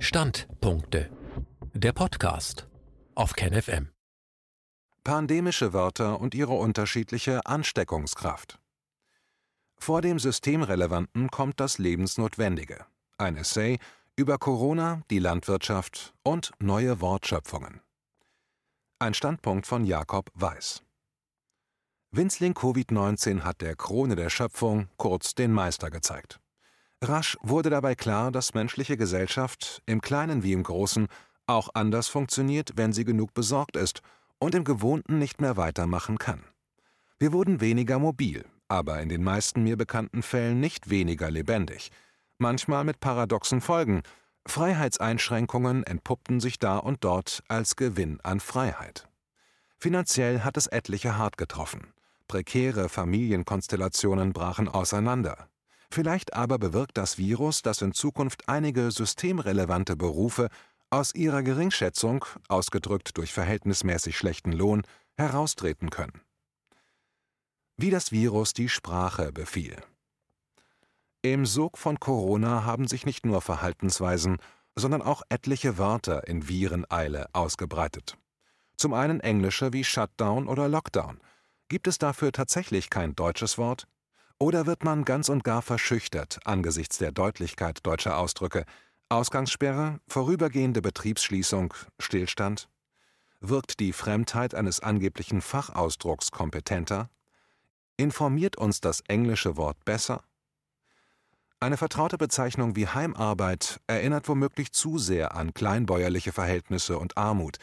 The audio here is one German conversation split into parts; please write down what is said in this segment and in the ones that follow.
Standpunkte. Der Podcast auf KenFM. Pandemische Wörter und ihre unterschiedliche Ansteckungskraft. Vor dem Systemrelevanten kommt das Lebensnotwendige. Ein Essay über Corona, die Landwirtschaft und neue Wortschöpfungen. Ein Standpunkt von Jakob Weiß. Winzling Covid-19 hat der Krone der Schöpfung kurz den Meister gezeigt. Rasch wurde dabei klar, dass menschliche Gesellschaft, im Kleinen wie im Großen, auch anders funktioniert, wenn sie genug besorgt ist und im Gewohnten nicht mehr weitermachen kann. Wir wurden weniger mobil, aber in den meisten mir bekannten Fällen nicht weniger lebendig. Manchmal mit paradoxen Folgen. Freiheitseinschränkungen entpuppten sich da und dort als Gewinn an Freiheit. Finanziell hat es etliche hart getroffen. Prekäre Familienkonstellationen brachen auseinander. Vielleicht aber bewirkt das Virus, dass in Zukunft einige systemrelevante Berufe aus ihrer Geringschätzung, ausgedrückt durch verhältnismäßig schlechten Lohn, heraustreten können. Wie das Virus die Sprache befiel. Im Sog von Corona haben sich nicht nur Verhaltensweisen, sondern auch etliche Wörter in Vireneile ausgebreitet. Zum einen englische wie Shutdown oder Lockdown. Gibt es dafür tatsächlich kein deutsches Wort? Oder wird man ganz und gar verschüchtert angesichts der Deutlichkeit deutscher Ausdrücke? Ausgangssperre, vorübergehende Betriebsschließung, Stillstand? Wirkt die Fremdheit eines angeblichen Fachausdrucks kompetenter? Informiert uns das englische Wort besser? Eine vertraute Bezeichnung wie Heimarbeit erinnert womöglich zu sehr an kleinbäuerliche Verhältnisse und Armut,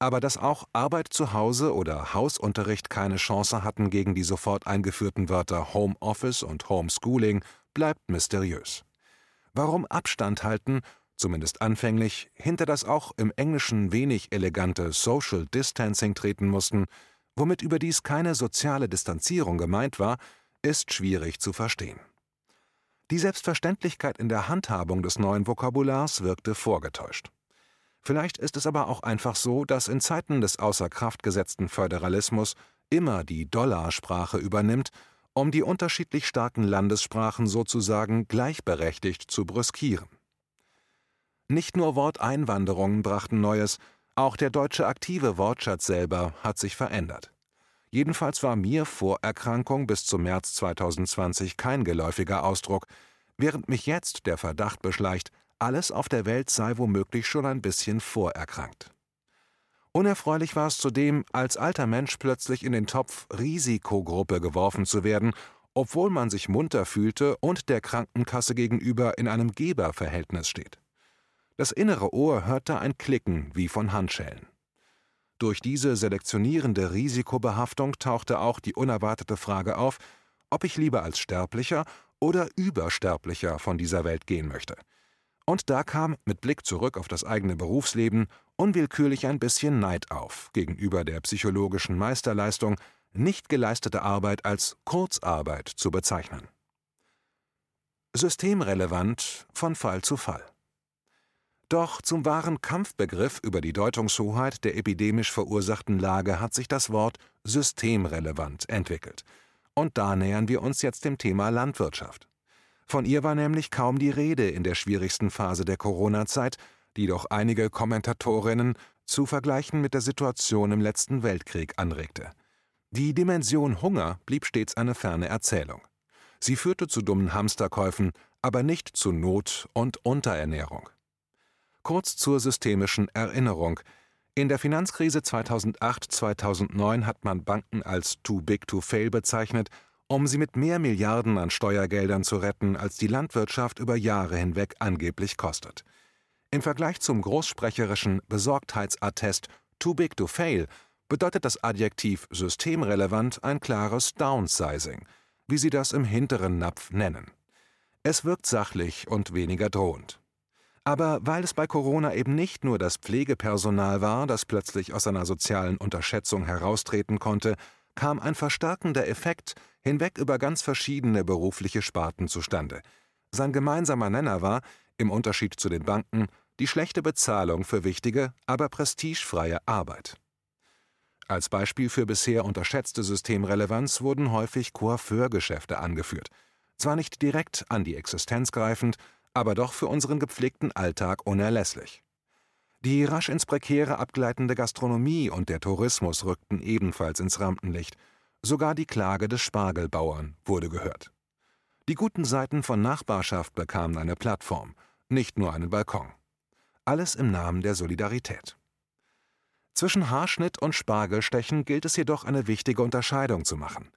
aber dass auch Arbeit zu Hause oder Hausunterricht keine Chance hatten gegen die sofort eingeführten Wörter Homeoffice und Homeschooling, bleibt mysteriös. Warum Abstand halten, zumindest anfänglich, hinter das auch im Englischen wenig elegante Social Distancing treten mussten, womit überdies keine soziale Distanzierung gemeint war, ist schwierig zu verstehen. Die Selbstverständlichkeit in der Handhabung des neuen Vokabulars wirkte vorgetäuscht. Vielleicht ist es aber auch einfach so, dass in Zeiten des außer Kraft gesetzten Föderalismus immer die Dollarsprache übernimmt, um die unterschiedlich starken Landessprachen sozusagen gleichberechtigt zu brüskieren. Nicht nur Worteinwanderungen brachten Neues, auch der deutsche aktive Wortschatz selber hat sich verändert. Jedenfalls war mir Vorerkrankung bis zum März 2020 kein geläufiger Ausdruck, während mich jetzt der Verdacht beschleicht, alles auf der Welt sei womöglich schon ein bisschen vorerkrankt. Unerfreulich war es zudem, als alter Mensch plötzlich in den Topf Risikogruppe geworfen zu werden, obwohl man sich munter fühlte und der Krankenkasse gegenüber in einem Geberverhältnis steht. Das innere Ohr hörte ein Klicken wie von Handschellen. Durch diese selektionierende Risikobehaftung tauchte auch die unerwartete Frage auf, ob ich lieber als Sterblicher oder Übersterblicher von dieser Welt gehen möchte – und da kam, mit Blick zurück auf das eigene Berufsleben, unwillkürlich ein bisschen Neid auf gegenüber der psychologischen Meisterleistung, nicht geleistete Arbeit als Kurzarbeit zu bezeichnen. Systemrelevant von Fall zu Fall. Doch zum wahren Kampfbegriff über die Deutungshoheit der epidemisch verursachten Lage hat sich das Wort systemrelevant entwickelt. Und da nähern wir uns jetzt dem Thema Landwirtschaft. Von ihr war nämlich kaum die Rede in der schwierigsten Phase der Corona-Zeit, die doch einige Kommentatorinnen zu vergleichen mit der Situation im letzten Weltkrieg anregte. Die Dimension Hunger blieb stets eine ferne Erzählung. Sie führte zu dummen Hamsterkäufen, aber nicht zu Not und Unterernährung. Kurz zur systemischen Erinnerung. In der Finanzkrise 2008-2009 hat man Banken als too big to fail bezeichnet um sie mit mehr Milliarden an Steuergeldern zu retten, als die Landwirtschaft über Jahre hinweg angeblich kostet. Im Vergleich zum großsprecherischen Besorgtheitsattest Too Big to Fail bedeutet das Adjektiv systemrelevant ein klares Downsizing, wie sie das im hinteren Napf nennen. Es wirkt sachlich und weniger drohend. Aber weil es bei Corona eben nicht nur das Pflegepersonal war, das plötzlich aus einer sozialen Unterschätzung heraustreten konnte, kam ein verstärkender Effekt hinweg über ganz verschiedene berufliche Sparten zustande. Sein gemeinsamer Nenner war, im Unterschied zu den Banken, die schlechte Bezahlung für wichtige, aber prestigefreie Arbeit. Als Beispiel für bisher unterschätzte Systemrelevanz wurden häufig Coiffeurgeschäfte angeführt. Zwar nicht direkt an die Existenz greifend, aber doch für unseren gepflegten Alltag unerlässlich. Die rasch ins Prekäre abgleitende Gastronomie und der Tourismus rückten ebenfalls ins Rampenlicht. Sogar die Klage des Spargelbauern wurde gehört. Die guten Seiten von Nachbarschaft bekamen eine Plattform, nicht nur einen Balkon. Alles im Namen der Solidarität. Zwischen Haarschnitt und Spargelstechen gilt es jedoch eine wichtige Unterscheidung zu machen.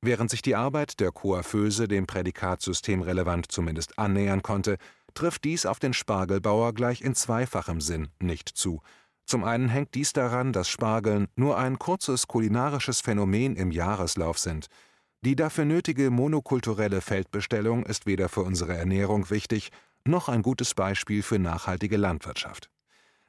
Während sich die Arbeit der Coiffeuse dem Prädikatsystem relevant zumindest annähern konnte, trifft dies auf den Spargelbauer gleich in zweifachem Sinn nicht zu. Zum einen hängt dies daran, dass Spargeln nur ein kurzes kulinarisches Phänomen im Jahreslauf sind. Die dafür nötige monokulturelle Feldbestellung ist weder für unsere Ernährung wichtig, noch ein gutes Beispiel für nachhaltige Landwirtschaft.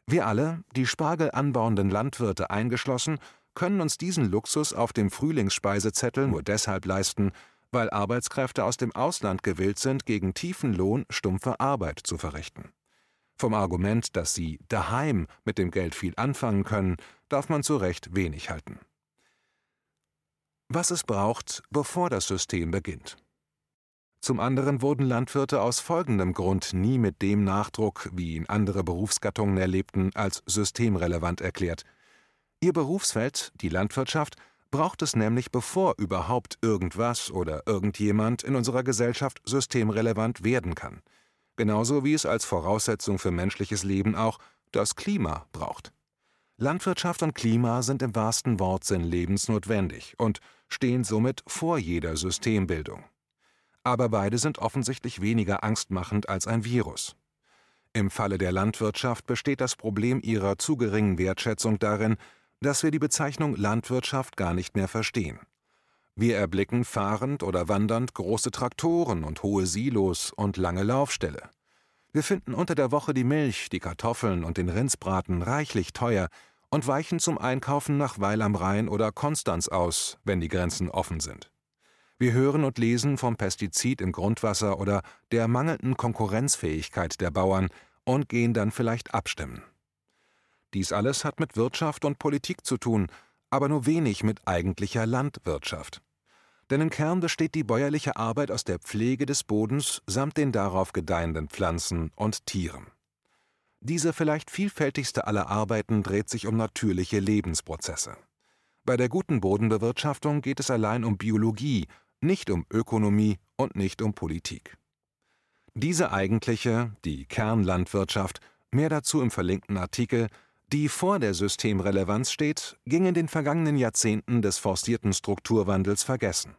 Wir alle, die Spargel anbauenden Landwirte eingeschlossen, können uns diesen Luxus auf dem Frühlingsspeisezettel nur deshalb leisten, weil Arbeitskräfte aus dem Ausland gewillt sind, gegen tiefen Lohn stumpfe Arbeit zu verrichten. Vom Argument, dass sie daheim mit dem Geld viel anfangen können, darf man zu Recht wenig halten. Was es braucht, bevor das System beginnt. Zum anderen wurden Landwirte aus folgendem Grund nie mit dem Nachdruck, wie ihn andere Berufsgattungen erlebten, als systemrelevant erklärt. Ihr Berufsfeld, die Landwirtschaft, braucht es nämlich, bevor überhaupt irgendwas oder irgendjemand in unserer Gesellschaft systemrelevant werden kann. Genauso wie es als Voraussetzung für menschliches Leben auch das Klima braucht. Landwirtschaft und Klima sind im wahrsten Wortsinn lebensnotwendig und stehen somit vor jeder Systembildung. Aber beide sind offensichtlich weniger angstmachend als ein Virus. Im Falle der Landwirtschaft besteht das Problem ihrer zu geringen Wertschätzung darin, dass wir die Bezeichnung Landwirtschaft gar nicht mehr verstehen. Wir erblicken fahrend oder wandernd große Traktoren und hohe Silos und lange Laufställe. Wir finden unter der Woche die Milch, die Kartoffeln und den Rindsbraten reichlich teuer und weichen zum Einkaufen nach Weil am Rhein oder Konstanz aus, wenn die Grenzen offen sind. Wir hören und lesen vom Pestizid im Grundwasser oder der mangelnden Konkurrenzfähigkeit der Bauern und gehen dann vielleicht abstimmen. Dies alles hat mit Wirtschaft und Politik zu tun, aber nur wenig mit eigentlicher Landwirtschaft. Denn im Kern besteht die bäuerliche Arbeit aus der Pflege des Bodens samt den darauf gedeihenden Pflanzen und Tieren. Diese vielleicht vielfältigste aller Arbeiten dreht sich um natürliche Lebensprozesse. Bei der guten Bodenbewirtschaftung geht es allein um Biologie, nicht um Ökonomie und nicht um Politik. Diese eigentliche, die Kernlandwirtschaft, mehr dazu im verlinkten Artikel, die vor der Systemrelevanz steht, ging in den vergangenen Jahrzehnten des forcierten Strukturwandels vergessen.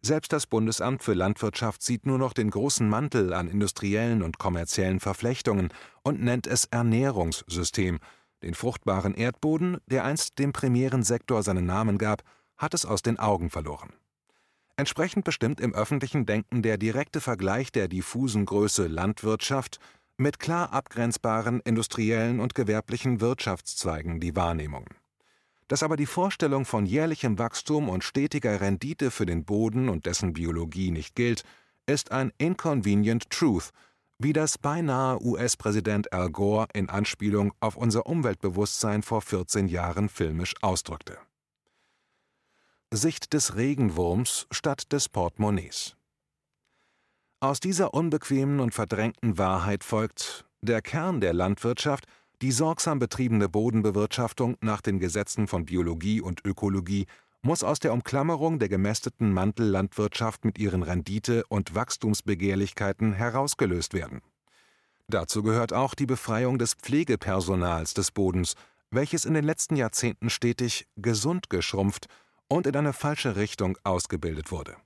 Selbst das Bundesamt für Landwirtschaft sieht nur noch den großen Mantel an industriellen und kommerziellen Verflechtungen und nennt es Ernährungssystem. Den fruchtbaren Erdboden, der einst dem primären Sektor seinen Namen gab, hat es aus den Augen verloren. Entsprechend bestimmt im öffentlichen Denken der direkte Vergleich der diffusen Größe Landwirtschaft mit klar abgrenzbaren industriellen und gewerblichen Wirtschaftszweigen die Wahrnehmung. Dass aber die Vorstellung von jährlichem Wachstum und stetiger Rendite für den Boden und dessen Biologie nicht gilt, ist ein inconvenient truth, wie das beinahe US-Präsident Al Gore in Anspielung auf unser Umweltbewusstsein vor 14 Jahren filmisch ausdrückte. Sicht des Regenwurms statt des Portemonnaies. Aus dieser unbequemen und verdrängten Wahrheit folgt, der Kern der Landwirtschaft, die sorgsam betriebene Bodenbewirtschaftung nach den Gesetzen von Biologie und Ökologie, muss aus der Umklammerung der gemästeten Mantellandwirtschaft mit ihren Rendite- und Wachstumsbegehrlichkeiten herausgelöst werden. Dazu gehört auch die Befreiung des Pflegepersonals des Bodens, welches in den letzten Jahrzehnten stetig gesund geschrumpft und in eine falsche Richtung ausgebildet wurde.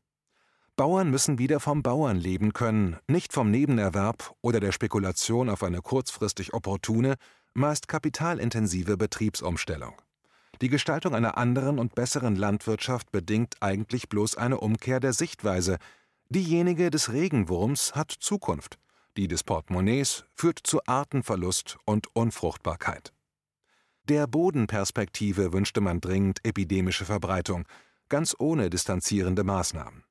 Bauern müssen wieder vom Bauern leben können, nicht vom Nebenerwerb oder der Spekulation auf eine kurzfristig opportune, meist kapitalintensive Betriebsumstellung. Die Gestaltung einer anderen und besseren Landwirtschaft bedingt eigentlich bloß eine Umkehr der Sichtweise. Diejenige des Regenwurms hat Zukunft, die des Portemonnaies führt zu Artenverlust und Unfruchtbarkeit. Der Bodenperspektive wünschte man dringend epidemische Verbreitung, ganz ohne distanzierende Maßnahmen.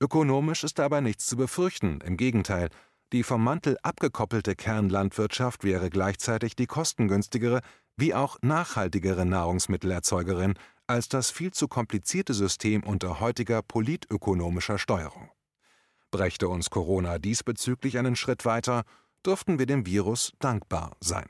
Ökonomisch ist dabei nichts zu befürchten, im Gegenteil, die vom Mantel abgekoppelte Kernlandwirtschaft wäre gleichzeitig die kostengünstigere wie auch nachhaltigere Nahrungsmittelerzeugerin als das viel zu komplizierte System unter heutiger politökonomischer Steuerung. Brächte uns Corona diesbezüglich einen Schritt weiter, dürften wir dem Virus dankbar sein.